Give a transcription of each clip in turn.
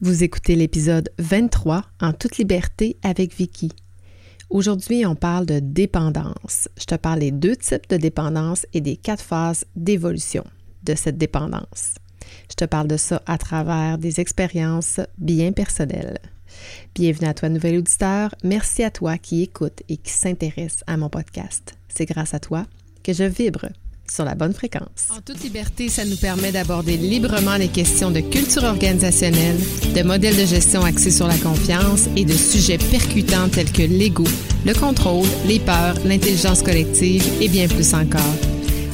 Vous écoutez l'épisode 23 en toute liberté avec Vicky. Aujourd'hui, on parle de dépendance. Je te parle des deux types de dépendance et des quatre phases d'évolution de cette dépendance. Je te parle de ça à travers des expériences bien personnelles. Bienvenue à toi, nouvel auditeur. Merci à toi qui écoute et qui s'intéresse à mon podcast. C'est grâce à toi que je vibre sur la bonne fréquence. En toute liberté, ça nous permet d'aborder librement les questions de culture organisationnelle, de modèles de gestion axés sur la confiance et de sujets percutants tels que l'ego, le contrôle, les peurs, l'intelligence collective et bien plus encore.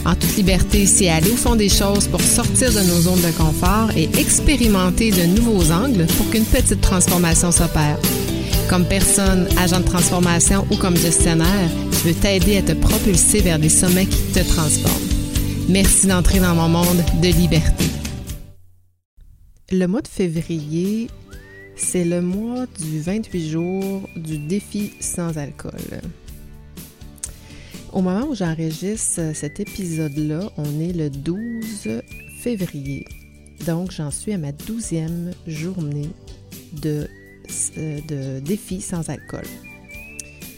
En toute liberté, c'est aller au fond des choses pour sortir de nos zones de confort et expérimenter de nouveaux angles pour qu'une petite transformation s'opère. Comme personne, agent de transformation ou comme gestionnaire, je veux t'aider à te propulser vers des sommets qui te transforment. Merci d'entrer dans mon monde de liberté. Le mois de février, c'est le mois du 28 jours du défi sans alcool. Au moment où j'enregistre cet épisode-là, on est le 12 février. Donc, j'en suis à ma douzième journée de de défi sans alcool.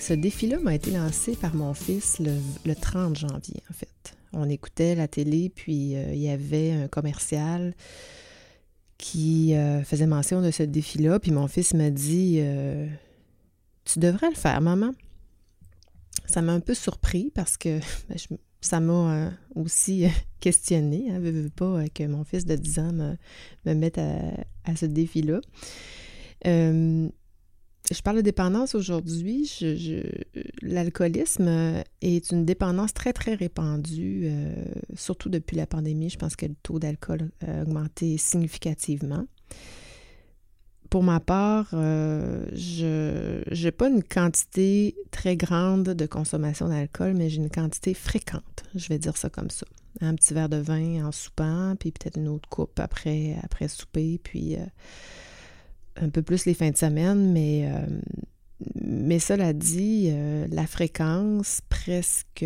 Ce défi-là m'a été lancé par mon fils le, 30 janvier, en fait. On écoutait la télé, puis euh, il y avait un commercial qui euh, faisait mention de ce défi-là, puis mon fils m'a dit Tu devrais le faire, maman. Ça m'a un peu surpris parce que ben, ça m'a aussi questionné. Hein, veux, pas que mon fils de 10 ans me, mette à ce défi-là. Euh, je parle de dépendance aujourd'hui. L'alcoolisme est une dépendance très, très répandue, euh, surtout depuis la pandémie. Je pense que le taux d'alcool a augmenté significativement. Pour ma part, euh, je n'ai pas une quantité très grande de consommation d'alcool, mais j'ai une quantité fréquente, je vais dire ça comme ça. Un petit verre de vin en soupant, puis peut-être une autre coupe après, après souper, puis un peu plus les fins de semaine, mais, euh, mais cela dit, euh, la fréquence presque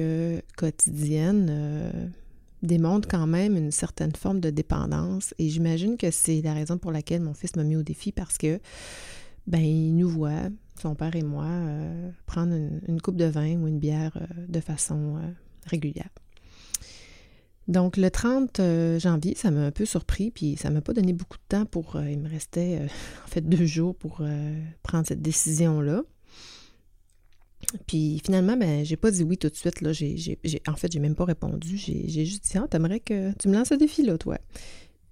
quotidienne euh, démontre quand même une certaine forme de dépendance. Et j'imagine que c'est la raison pour laquelle mon fils m'a mis au défi parce que ben il nous voit, son père et moi, prendre une, coupe de vin ou une bière de façon régulière. Donc, le 30 euh, janvier, ça m'a un peu surpris, puis ça m'a pas donné beaucoup de temps pour. Euh, il me restait, euh, en fait, deux jours pour prendre cette décision-là. Puis finalement, ben, j'ai pas dit oui tout de suite. Là. en fait, j'ai même pas répondu. J'ai, juste dit Ah, t'aimerais que tu me lances ce défi-là, toi.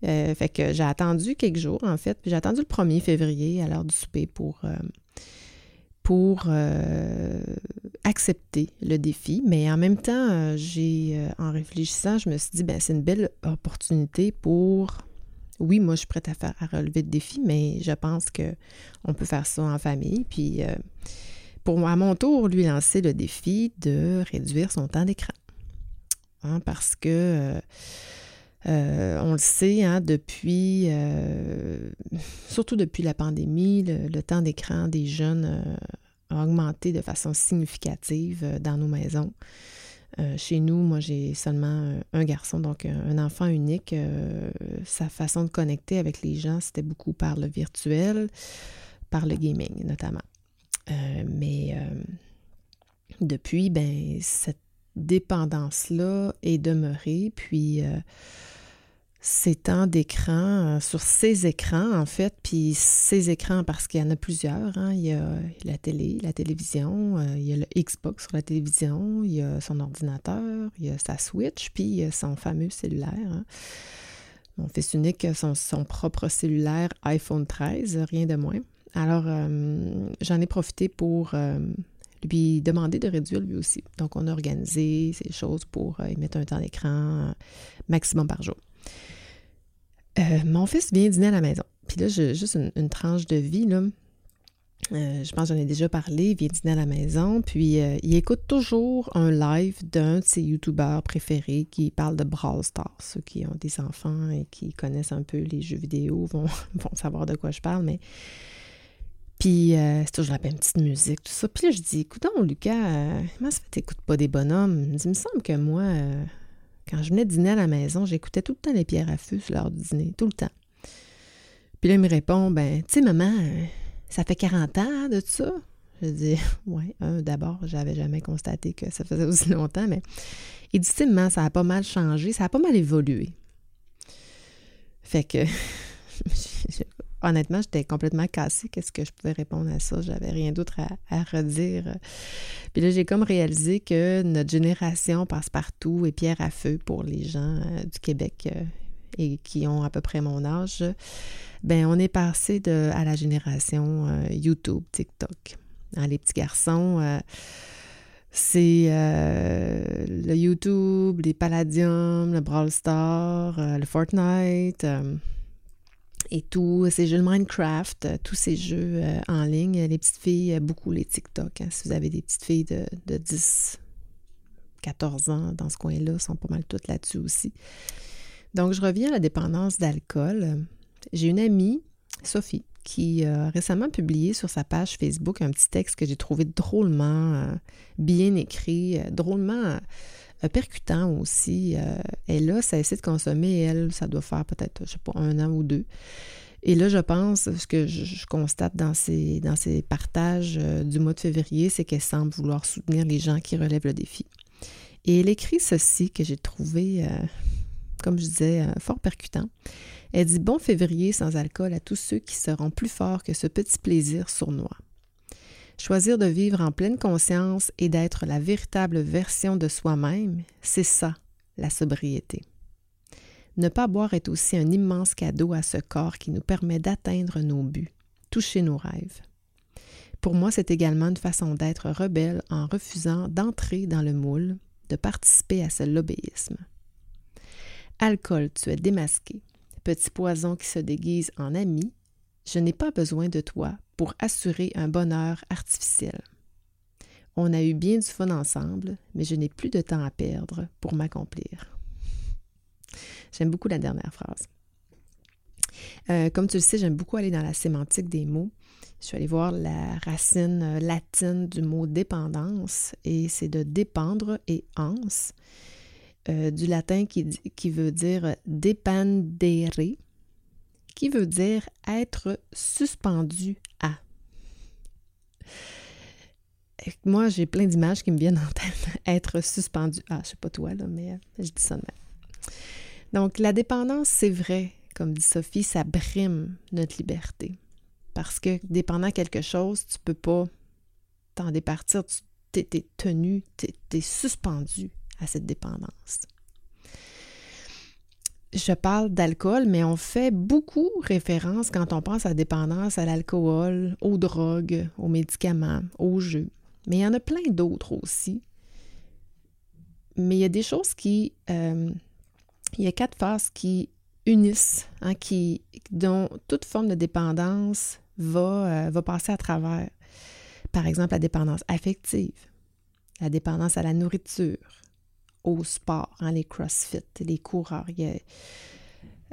fait que j'ai attendu quelques jours, en fait. Puis j'ai attendu le 1er février à l'heure du souper pour pour euh, accepter le défi. Mais en même temps, euh, j'ai, euh, en réfléchissant, je me suis dit, ben, c'est une belle opportunité pour. Oui, moi, je suis prête à, faire, à relever le défi, mais je pense qu'on peut faire ça en famille. Puis, pour moi, à mon tour, lui lancer le défi de réduire son temps d'écran. Hein, parce que on le sait, hein, depuis, euh, surtout depuis la pandémie, le, temps d'écran des jeunes euh, a augmenté de façon significative dans nos maisons. chez nous, moi, j'ai seulement un garçon, donc un enfant unique. sa façon de connecter avec les gens, c'était beaucoup par le virtuel, par le gaming notamment. mais depuis, ben, cette dépendance-là est demeurée, puis ces temps d'écran euh, sur ces écrans, en fait, puis ces écrans, parce qu'il y en a plusieurs. Hein. Il y a la télé, la télévision, euh, il y a le Xbox sur la télévision, il y a son ordinateur, il y a sa Switch, puis il y a son fameux cellulaire. Hein. Mon fils unique a son, son, propre cellulaire iPhone 13, rien de moins. Alors, euh, j'en ai profité pour lui demander de réduire lui aussi. Donc, on a organisé ces choses pour y mettre un temps d'écran maximum par jour. Euh, mon fils vient dîner à la maison. Puis là, j'ai juste une, tranche de vie, là. Euh, je pense que j'en ai déjà parlé, il vient dîner à la maison, puis euh, il écoute toujours un live d'un de ses youtubeurs préférés qui parle de Brawl Stars. Ceux qui ont des enfants et qui connaissent un peu les jeux vidéo vont, vont savoir de quoi je parle, mais... Puis c'est toujours la même petite musique, tout ça. Puis là, je dis, écoute Lucas, comment ça fait que t'écoutes pas des bonhommes? Il me semble que moi, quand je venais dîner à la maison, j'écoutais tout le temps les pierres à feu sur l'heure du dîner, tout le temps. Puis là, il me répond, ben, tu maman, ça fait 40 ans hein, de ça. Je dis, ouais, d'abord, j'avais jamais constaté que ça faisait aussi longtemps, mais il dit, maman, ça a pas mal changé, ça a pas mal évolué. Fait que, honnêtement, j'étais complètement cassée. Qu'est-ce que je pouvais répondre à ça? J'avais rien d'autre à, redire. Puis là, j'ai comme réalisé que notre génération passe partout et pierre à feu pour les gens euh, du Québec euh, et qui ont à peu près mon âge. Ben, on est passé de, à la génération euh, YouTube, TikTok. Hein, les petits garçons, c'est le YouTube, les Palladium, le Brawl Star, le Fortnite et tous ces jeux de Minecraft, euh, tous ces jeux euh, en ligne. Les petites filles, euh, beaucoup les TikTok. Hein. si vous avez des petites filles de, 10, 14 ans dans ce coin-là, sont pas mal toutes là-dessus aussi. Donc, je reviens à la dépendance d'alcool. J'ai une amie, Sophie, qui a récemment publié sur sa page Facebook un petit texte que j'ai trouvé drôlement bien écrit, drôlement percutant aussi. Euh, elle a cessé de consommer, elle, ça doit faire peut-être, je sais pas, un an ou deux. Et là, je pense, ce que je, constate dans ces, dans partages euh, du mois de février, c'est qu'elle semble vouloir soutenir les gens qui relèvent le défi. Et elle écrit ceci que j'ai trouvé, euh, comme je disais, fort percutant. Elle dit Bon février sans alcool à tous ceux qui seront plus forts que ce petit plaisir sournois. Choisir de vivre en pleine conscience et d'être la véritable version de soi-même, c'est ça, la sobriété. Ne pas boire est aussi un immense cadeau à ce corps qui nous permet d'atteindre nos buts, toucher nos rêves. Pour moi, c'est également une façon d'être rebelle en refusant d'entrer dans le moule, de participer à ce lobbyisme. Alcool, tu es démasqué, petit poison qui se déguise en ami, je n'ai pas besoin de toi pour assurer un bonheur artificiel. On a eu bien du fun ensemble, mais je n'ai plus de temps à perdre pour m'accomplir. J'aime beaucoup la dernière phrase. Euh, comme tu le sais, j'aime beaucoup aller dans la sémantique des mots. Je suis allée voir la racine euh, latine du mot dépendance et c'est de dépendre et ans, euh, du latin qui, qui veut dire dépendere, qui veut dire être suspendu à. moi, j'ai plein d'images qui me viennent en tête. être suspendu à, je sais pas toi, là, mais je dis ça de même. Donc, la dépendance, c'est vrai, comme dit Sophie, ça brime notre liberté. Parce que dépendant quelque chose, tu peux pas t'en départir, tu es, tenu, tu es suspendu à cette dépendance je parle d'alcool, mais on fait beaucoup référence quand on pense à dépendance à l'alcool, aux drogues, aux médicaments, aux jeux. Mais il y en a plein d'autres aussi. Mais il y a des choses qui... Euh, il y a quatre phases qui unissent, hein, dont toute forme de dépendance va, euh, va passer à travers. Par exemple, la dépendance affective, la dépendance à la nourriture, au sport, hein, les CrossFit, les coureurs.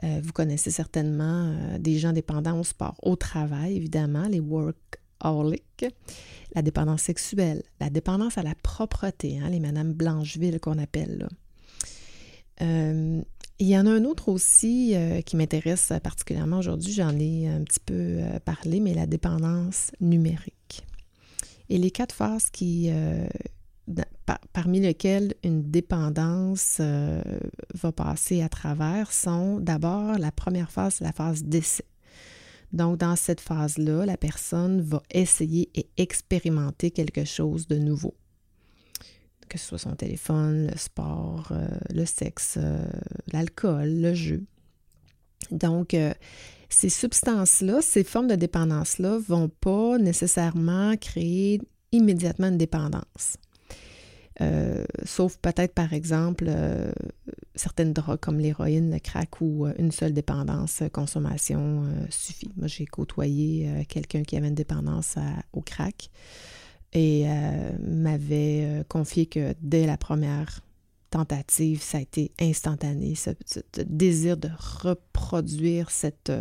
Euh, vous connaissez certainement euh, des gens dépendants au sport, au travail, évidemment, les workaholics, la dépendance sexuelle, la dépendance à la propreté, hein, les Madame Blancheville qu'on appelle. Euh, il y en a un autre aussi qui m'intéresse particulièrement aujourd'hui, j'en ai un petit peu parlé, mais la dépendance numérique. Et les quatre phases qui, parmi lesquels une dépendance euh, va passer à travers sont d'abord la première phase, la phase d'essai. Donc, dans cette phase-là, la personne va essayer et expérimenter quelque chose de nouveau. Que ce soit son téléphone, le sport, euh, le sexe, euh, l'alcool, le jeu. Donc, ces substances-là, ces formes de dépendance-là, ne vont pas nécessairement créer immédiatement une dépendance. Euh, sauf peut-être, par exemple, euh, certaines drogues comme l'héroïne, le crack ou euh, une seule dépendance, consommation suffit. Moi, j'ai côtoyé quelqu'un qui avait une dépendance au crack et m'avait confié que dès la première tentative, ça a été instantané, ce désir de reproduire cette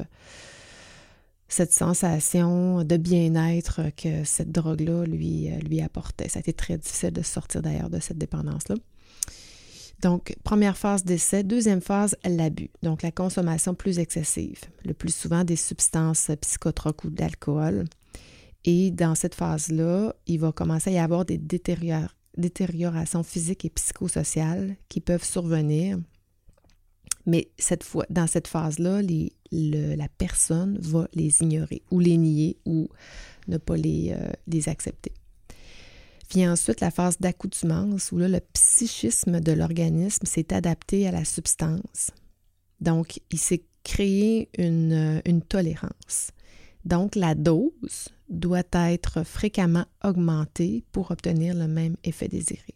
cette sensation de bien-être que cette drogue-là lui, euh, lui apportait. Ça a été très difficile de sortir d'ailleurs de cette dépendance-là. Donc, première phase d'essai. Deuxième phase, l'abus. Donc, la consommation plus excessive, le plus souvent des substances psychotroques ou d'alcool. Et dans cette phase-là, il va commencer à y avoir des détériorations physiques et psychosociales qui peuvent survenir. Mais cette fois, dans cette phase-là, la personne va les ignorer ou les nier ou ne pas les, euh, les accepter. Vient ensuite la phase d'accoutumance où là, le psychisme de l'organisme s'est adapté à la substance. Donc, il s'est créé une, une tolérance. Donc, la dose doit être fréquemment augmentée pour obtenir le même effet désiré.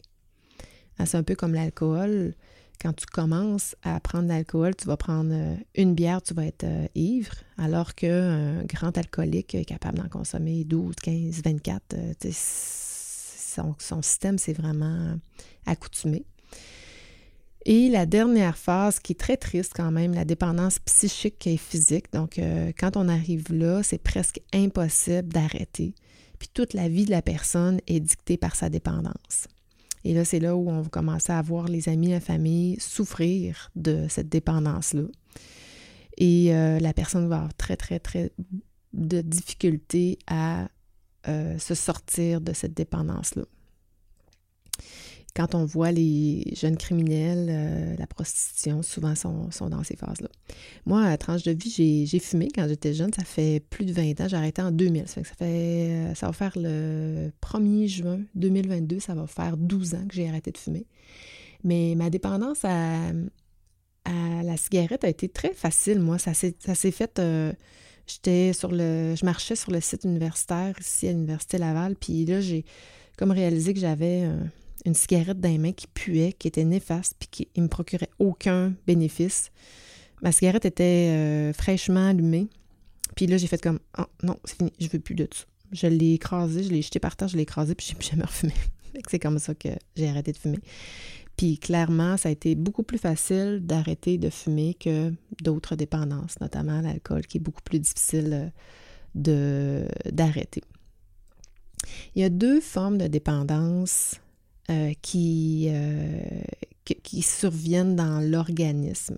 Ah, c'est un peu comme l'alcool. Quand tu commences à prendre l'alcool, tu vas prendre euh, une bière, tu vas être euh, ivre, alors qu'un grand alcoolique est capable d'en consommer 12, 15, 24. son, son système s'est vraiment accoutumé. Et la dernière phase qui est très triste quand même, la dépendance psychique et physique. Donc, euh, quand on arrive là, c'est presque impossible d'arrêter. Puis toute la vie de la personne est dictée par sa dépendance. Et là, c'est là où on va commencer à voir les amis, la famille souffrir de cette dépendance-là. Et euh, la personne va avoir très, très, très de difficultés à euh, se sortir de cette dépendance-là quand on voit les jeunes criminels, euh, la prostitution, souvent sont, sont dans ces phases-là. Moi, à tranche de vie, j'ai fumé quand j'étais jeune. Ça fait plus de 20 ans. J'ai arrêté en 2000. Ça, fait, euh, ça va faire le 1er juin 2022. Ça va faire 12 ans que j'ai arrêté de fumer. Mais ma dépendance à, à, la cigarette a été très facile. Moi, ça s'est fait... Euh, j'étais sur le... Je marchais sur le site universitaire ici à l'Université Laval. Puis là, j'ai comme réalisé que j'avais une cigarette dans les mains qui puait, qui était néfaste, puis qui ne me procurait aucun bénéfice. Ma cigarette était euh, fraîchement allumée. Puis là, j'ai fait comme oh, non, c'est fini, je veux plus de ça. Je l'ai écrasé, je l'ai jeté par terre, je l'ai écrasé, puis j'ai plus jamais refumé. c'est comme ça que j'ai arrêté de fumer. Puis clairement, ça a été beaucoup plus facile d'arrêter de fumer que d'autres dépendances, notamment l'alcool, qui est beaucoup plus difficile euh, d'arrêter. Il y a deux formes de dépendance euh, qui, euh, qui surviennent dans l'organisme.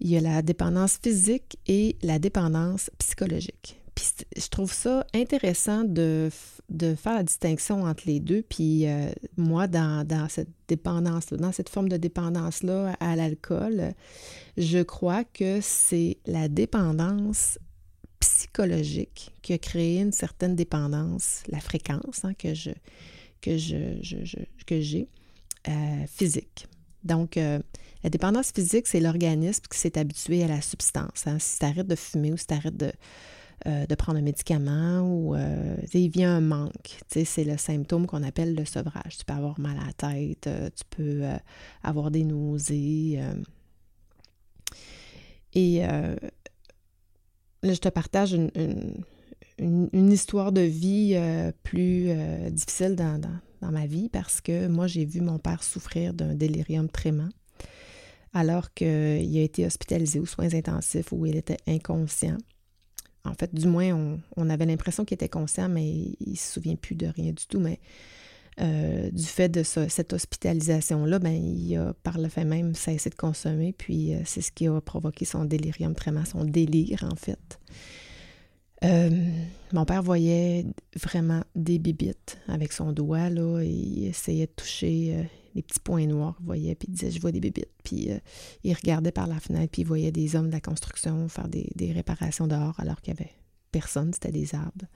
Il y a la dépendance physique et la dépendance psychologique. Puis je trouve ça intéressant de, de, faire la distinction entre les deux. Puis euh, moi, dans, dans cette dépendance dans cette forme de dépendance-là à l'alcool, je crois que c'est la dépendance psychologique qui a créé une certaine dépendance, la fréquence hein, que je, que j'ai euh, physique. Donc, euh, la dépendance physique, c'est l'organisme qui s'est habitué à la substance. Hein. Si tu arrêtes de fumer ou si tu arrêtes de, euh, de prendre un médicament ou il vient un manque. C'est le symptôme qu'on appelle le sevrage. Tu peux avoir mal à la tête, tu peux avoir des nausées. et là, je te partage une, histoire de vie euh, plus euh, difficile dans, ma vie parce que moi, j'ai vu mon père souffrir d'un délirium trément alors qu'il a été hospitalisé aux soins intensifs où il était inconscient. En fait, du moins, on, avait l'impression qu'il était conscient, mais il ne se souvient plus de rien du tout. Mais euh, du fait de cette hospitalisation-là, ben, il a par le fait même cessé de consommer, puis c'est ce qui a provoqué son délirium trément, son délire en fait. Euh, mon père voyait vraiment des bibites avec son doigt, là, il essayait de toucher euh, les petits points noirs, voyait, puis il disait, je vois des bibites. Puis euh, il regardait par la fenêtre, puis il voyait des hommes de la construction faire des, réparations dehors alors qu'il n'y avait personne, c'était des arbres.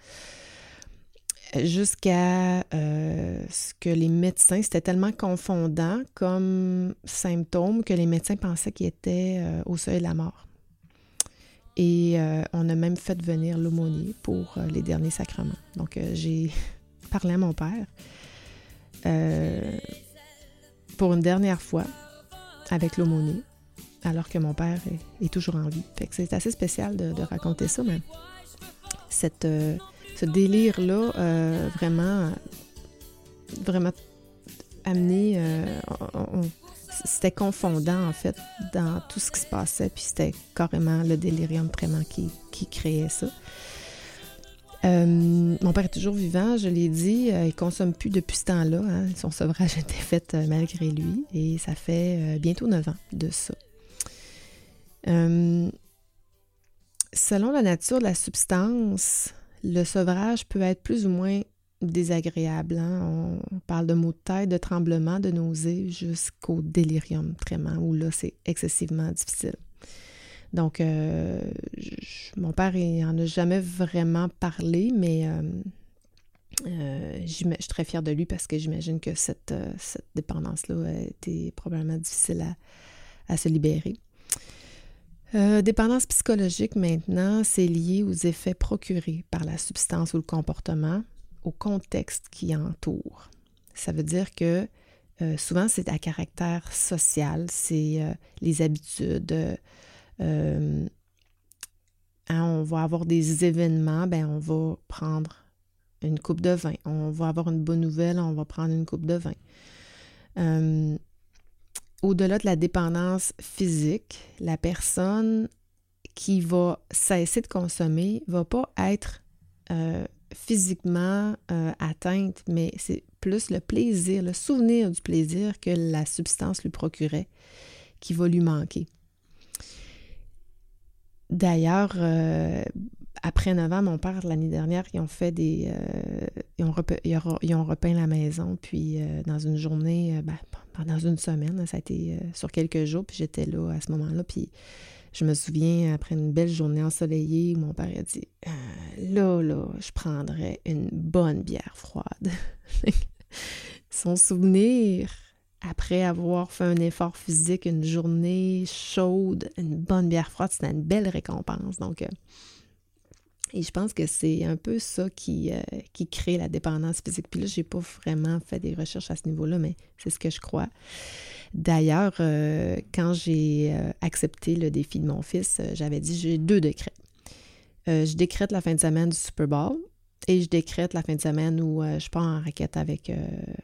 Jusqu'à ce que les médecins, c'était tellement confondant comme symptôme que les médecins pensaient qu'il était au seuil de la mort. Et euh, on a même fait venir l'aumônier pour euh, les derniers sacrements. Donc, euh, j'ai parlé à mon père pour une dernière fois avec l'aumônier, alors que mon père est, toujours en vie. Fait que c'est assez spécial de, raconter ça, mais cette, ce délire-là, vraiment, vraiment amené, c'était confondant, en fait, dans tout ce qui se passait. Puis c'était carrément le délirium vraiment qui, créait ça. Euh, mon père est toujours vivant, je l'ai dit, il il consomme plus depuis ce temps-là. Hein. Son sevrage été fait malgré lui et ça fait bientôt neuf ans de ça. selon la nature de la substance, le sevrage peut être plus ou moins désagréable. Hein. On parle de maux de tête, de tremblements, de nausées, jusqu'au délirium vraiment, où là, c'est excessivement difficile. Donc, euh, mon père, il n'en a jamais vraiment parlé, mais euh, euh, je suis très fière de lui parce que j'imagine que cette, dépendance-là a été probablement difficile à se libérer. dépendance psychologique, maintenant, c'est lié aux effets procurés par la substance ou le comportement au contexte qui entoure. Ça veut dire que euh, souvent, c'est à caractère social, c'est euh, les habitudes. Euh, hein, on va avoir des événements, ben on va prendre une coupe de vin. On va avoir une bonne nouvelle, on va prendre une coupe de vin. Au-delà de la dépendance physique, la personne qui va cesser de consommer va pas être physiquement euh, atteinte, mais c'est plus le plaisir, le souvenir du plaisir que la substance lui procurait qui va lui manquer. D'ailleurs, euh, après 9 ans, mon père, l'année dernière, ils ont fait des. Euh, ils, ont repeint, la maison, puis dans une journée, ben, pendant une semaine, ça a été sur quelques jours, puis j'étais là à ce moment-là, puis je me souviens, après une belle journée ensoleillée, mon père a dit euh, Là, là, je prendrais une bonne bière froide. Son souvenir, après avoir fait un effort physique, une journée chaude, une bonne bière froide, c'était une belle récompense. Donc, euh, et je pense que c'est un peu ça qui, euh, qui crée la dépendance physique. Puis là, je n'ai pas vraiment fait des recherches à ce niveau-là, mais c'est ce que je crois. D'ailleurs, euh, quand j'ai euh, accepté le défi de mon fils, j'avais dit j'ai deux décrets. je décrète la fin de semaine du Super Bowl et je décrète la fin de semaine où je pars en raquette avec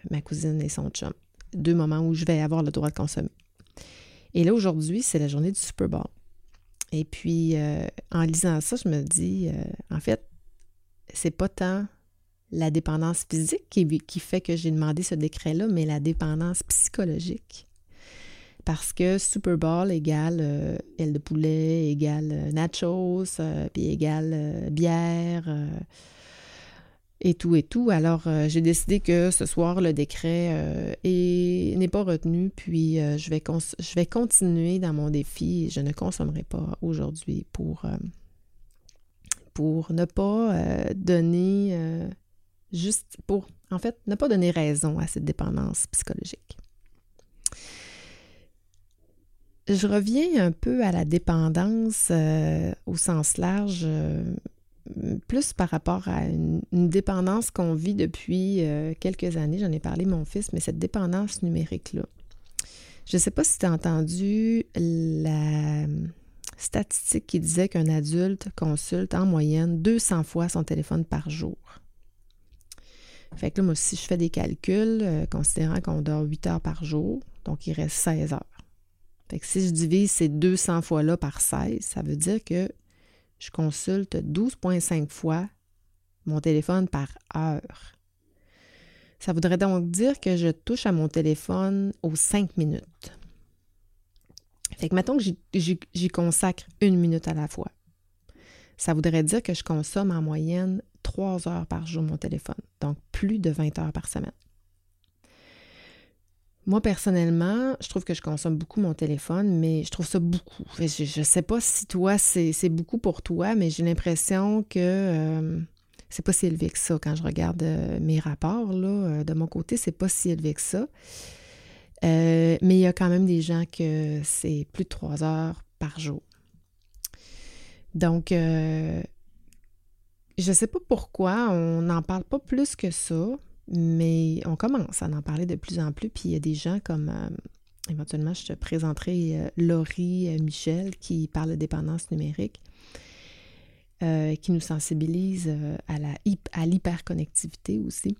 ma cousine et son chum. Deux moments où je vais avoir le droit de consommer. Et là, aujourd'hui, c'est la journée du Super Bowl. Et puis, en lisant ça, je me dis, en fait, c'est pas tant la dépendance physique qui, fait que j'ai demandé ce décret-là, mais la dépendance psychologique. Parce que Super Bowl égale euh, aile de poulet, égale euh, nachos, euh, puis égale bière et tout et tout. Alors, j'ai décidé que ce soir, le décret n'est pas retenu, puis je, vais je vais continuer dans mon défi. Je ne consommerai pas aujourd'hui pour, pour ne pas donner, juste pour, en fait, ne pas donner raison à cette dépendance psychologique. Je reviens un peu à la dépendance euh, au sens large, euh, plus par rapport à une, dépendance qu'on vit depuis euh, quelques années. J'en ai parlé mon fils, mais cette dépendance numérique-là. Je ne sais pas si tu as entendu la statistique qui disait qu'un adulte consulte en moyenne 200 fois son téléphone par jour. Fait que là, moi, si je fais des calculs, considérant qu'on dort 8 heures par jour, donc il reste 16 heures. Fait que si je divise ces 200 fois-là par 16, ça veut dire que je consulte 12,5 fois mon téléphone par heure. Ça voudrait donc dire que je touche à mon téléphone aux 5 minutes. Fait que mettons que j'y consacre une minute à la fois. Ça voudrait dire que je consomme en moyenne 3 heures par jour mon téléphone, donc plus de 20 heures par semaine. Moi, personnellement, je trouve que je consomme beaucoup mon téléphone, mais je trouve ça beaucoup. Je ne sais pas si toi, c'est beaucoup pour toi, mais j'ai l'impression que euh, c'est pas si élevé que ça. Quand je regarde euh, mes rapports, là, euh, de mon côté, c'est pas si élevé que ça. mais il y a quand même des gens que c'est plus de trois heures par jour. Donc, je ne sais pas pourquoi on n'en parle pas plus que ça. Mais on commence à en parler de plus en plus, puis il y a des gens comme, euh, éventuellement, je te présenterai euh, Laurie euh, Michel qui parle de dépendance numérique, qui nous sensibilise à, l'hyperconnectivité aussi.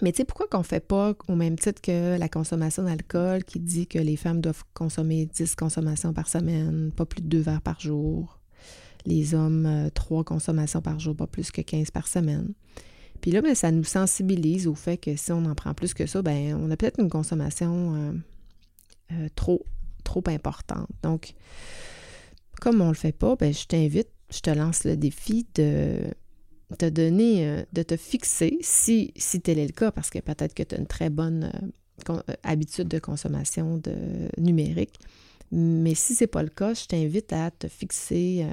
Mais tu sais, pourquoi qu'on ne fait pas au même titre que la consommation d'alcool qui dit que les femmes doivent consommer 10 consommations par semaine, pas plus de deux verres par jour, Les hommes, trois consommations par jour, pas plus que 15 par semaine. Puis là, ben, ça nous sensibilise au fait que si on en prend plus que ça, ben on a peut-être une consommation trop, trop importante. Donc, comme on ne le fait pas, ben, je t'invite, je te lance le défi de te donner, euh, de te fixer, si, si tel est le cas, parce que peut-être que tu as une très bonne euh, euh, habitude de consommation de numérique, mais si ce n'est pas le cas, je t'invite à te fixer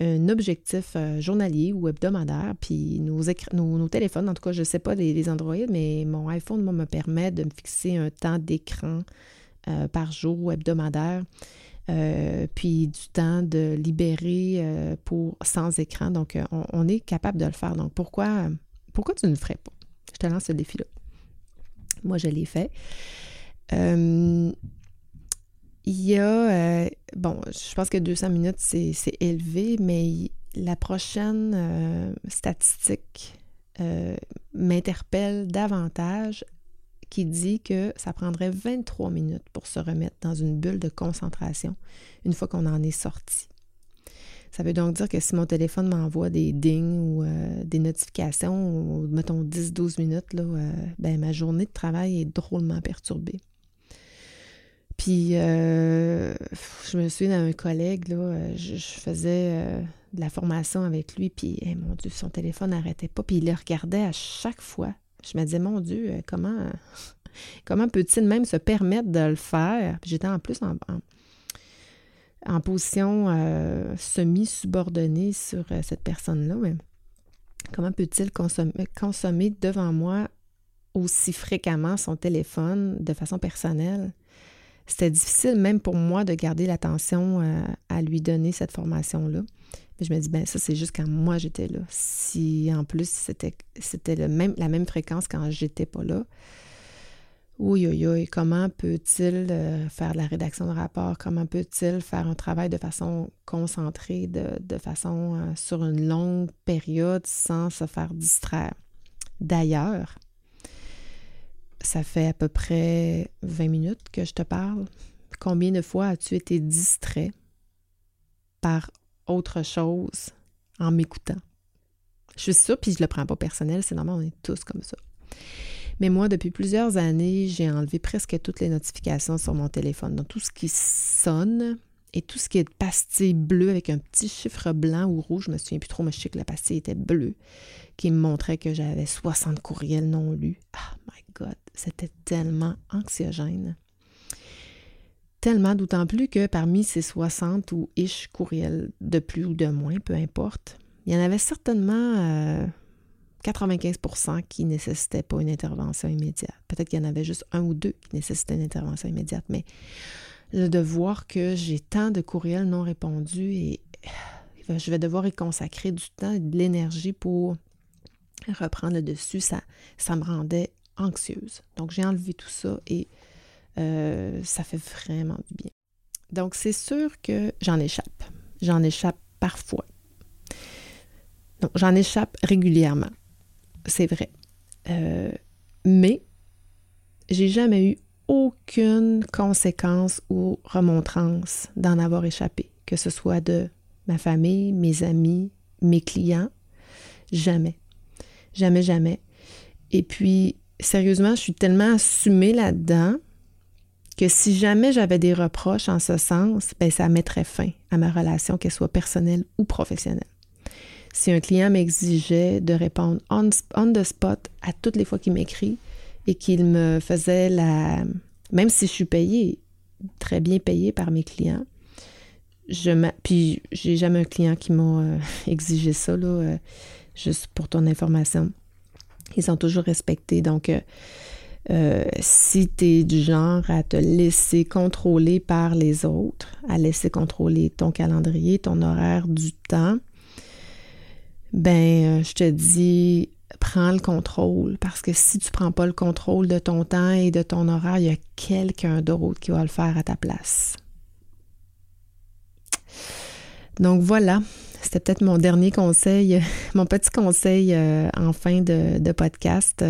un objectif journalier ou hebdomadaire, puis nos, nos, téléphones, en tout cas, je ne sais pas les, Android, mais mon iPhone moi, me permet de me fixer un temps d'écran par jour ou hebdomadaire euh, puis du temps de libérer euh, pour sans écran. Donc, euh, on, est capable de le faire. Donc, pourquoi, pourquoi tu ne le ferais pas? Je te lance ce défi-là. Moi, je l'ai fait. Il y a, bon, je pense que 200 minutes, c'est élevé, mais la prochaine statistique m'interpelle davantage qui dit que ça prendrait 23 minutes pour se remettre dans une bulle de concentration une fois qu'on en est sorti. Ça veut donc dire que si mon téléphone m'envoie des dings ou euh, des notifications, mettons 10-12 minutes, là, euh, ben, ma journée de travail est drôlement perturbée. Puis, euh, je me souviens d'un collègue, là, je, faisais de la formation avec lui, puis, eh, mon Dieu, son téléphone n'arrêtait pas, puis il le regardait à chaque fois je me disais, mon Dieu, euh, comment, comment peut-il même se permettre de le faire? J'étais en plus en, en, position euh, semi-subordonnée sur euh, cette personne-là. Mais comment peut-il consommer, consommer devant moi aussi fréquemment son téléphone de façon personnelle? C'était difficile même pour moi de garder l'attention à lui donner cette formation-là je me dis, ben ça, c'est juste quand moi j'étais là. Si en plus c'était, c'était le même, la même fréquence quand j'étais pas là, oui, oui, oui, comment peut-il euh, faire la rédaction de rapport? Comment peut-il faire un travail de façon concentrée, de, façon euh, sur une longue période sans se faire distraire? D'ailleurs, ça fait à peu près 20 minutes que je te parle. Combien de fois as-tu été distrait par autre chose en m'écoutant? Je suis sûre, puis je le prends pas personnel, c'est normal, on est tous comme ça. Mais moi, depuis plusieurs années, j'ai enlevé presque toutes les notifications sur mon téléphone. Donc, tout ce qui sonne et tout ce qui est pastille bleue avec un petit chiffre blanc ou rouge, je me souviens plus trop, mais je sais que la pastille était bleue, qui me montrait que j'avais 60 courriels non lus. Oh my God, c'était tellement anxiogène. Tellement, d'autant plus que parmi ces 60 ou ish courriels de plus ou de moins, peu importe, il y en avait certainement 95% euh, qui ne nécessitaient pas une intervention immédiate. Peut-être qu'il y en avait juste un ou deux qui nécessitaient une intervention immédiate, mais de voir que j'ai tant de courriels non répondus et euh, je vais devoir y consacrer du temps et de l'énergie pour reprendre le dessus, ça, ça me rendait anxieuse. Donc j'ai enlevé tout ça et euh, ça fait vraiment du bien. Donc, c'est sûr que j'en échappe. J'en échappe parfois. Donc, j'en échappe régulièrement. C'est vrai. Euh, mais j'ai jamais eu aucune conséquence ou remontrance d'en avoir échappé, que ce soit de ma famille, mes amis, mes clients. Jamais. Jamais, jamais. Et puis, sérieusement, je suis tellement assumée là-dedans que si jamais j'avais des reproches en ce sens, ben, ça mettrait fin à ma relation, qu'elle soit personnelle ou professionnelle. Si un client m'exigeait de répondre on, the spot à toutes les fois qu'il m'écrit et qu'il me faisait la... Même si je suis payée, très bien payée par mes clients, je puis j'ai jamais un client qui m'a euh, exigé ça, là, euh, juste pour ton information. Ils sont toujours respectés. Donc, euh, euh, si tu es du genre à te laisser contrôler par les autres, à laisser contrôler ton calendrier, ton horaire du temps, ben, euh, je te dis, prends le contrôle parce que si tu prends pas le contrôle de ton temps et de ton horaire, il y a quelqu'un d'autre qui va le faire à ta place. Donc voilà, c'était peut-être mon dernier conseil, mon petit conseil euh, en fin de, podcast.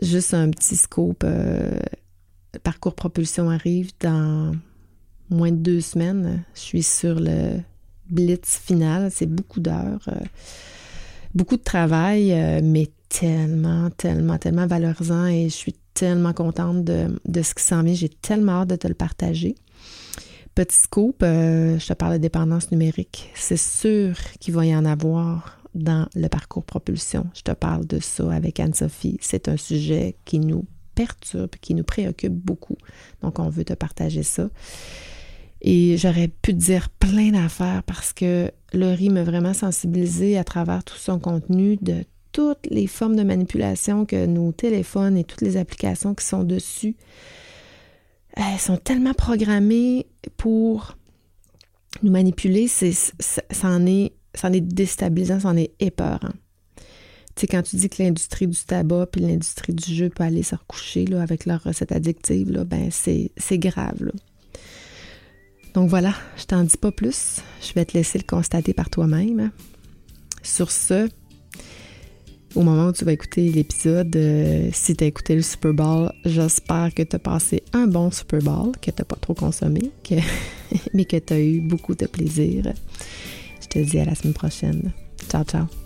Juste un petit scope. Euh, parcours propulsion arrive dans moins de deux semaines. Je suis sur le blitz final. C'est beaucoup d'heures, euh, beaucoup de travail, euh, mais tellement, tellement, tellement valorisant et je suis tellement contente de, ce qui s'en vient. J'ai tellement hâte de te le partager. Petit scoop, je te parle de dépendance numérique. C'est sûr qu'il va y en avoir dans le parcours propulsion. Je te parle de ça avec Anne-Sophie. C'est un sujet qui nous perturbe, qui nous préoccupe beaucoup. Donc, on veut te partager ça. Et j'aurais pu te dire plein d'affaires parce que Laurie m'a vraiment sensibilisée à travers tout son contenu de toutes les formes de manipulation que nos téléphones et toutes les applications qui sont dessus elles sont tellement programmées pour nous manipuler, c'est, ça, en est, ça en est déstabilisant, ça en est épeurant. Tu sais, quand tu dis que l'industrie du tabac puis l'industrie du jeu peut aller se recoucher là, avec leurs recettes addictives, là, ben c'est, grave. Donc voilà, je t'en dis pas plus. Je vais te laisser le constater par toi-même. Sur ce, au moment où tu vas écouter l'épisode, euh, si tu as écouté le Super Bowl, j'espère que tu as passé un bon Super Bowl, que tu n'as pas trop consommé, mais que tu as eu beaucoup de plaisir. Je te dis à la semaine prochaine. Ciao, ciao.